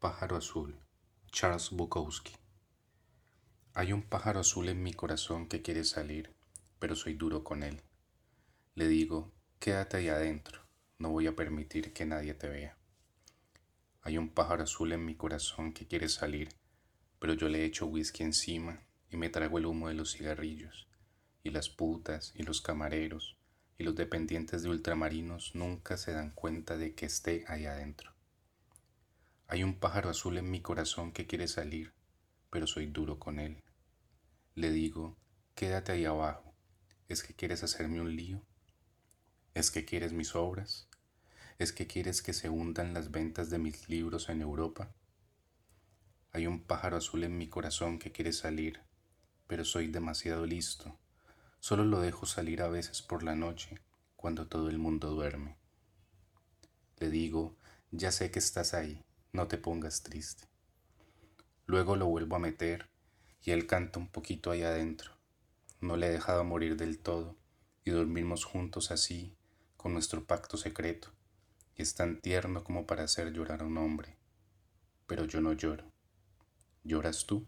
Pájaro azul, Charles Bukowski. Hay un pájaro azul en mi corazón que quiere salir, pero soy duro con él. Le digo, quédate ahí adentro, no voy a permitir que nadie te vea. Hay un pájaro azul en mi corazón que quiere salir, pero yo le echo whisky encima y me trago el humo de los cigarrillos, y las putas y los camareros y los dependientes de ultramarinos nunca se dan cuenta de que esté ahí adentro. Hay un pájaro azul en mi corazón que quiere salir, pero soy duro con él. Le digo, quédate ahí abajo. ¿Es que quieres hacerme un lío? ¿Es que quieres mis obras? ¿Es que quieres que se hundan las ventas de mis libros en Europa? Hay un pájaro azul en mi corazón que quiere salir, pero soy demasiado listo. Solo lo dejo salir a veces por la noche, cuando todo el mundo duerme. Le digo, ya sé que estás ahí, no te pongas triste. Luego lo vuelvo a meter y él canta un poquito ahí adentro. No le he dejado morir del todo y dormimos juntos así, con nuestro pacto secreto, y es tan tierno como para hacer llorar a un hombre. Pero yo no lloro. ¿Lloras tú?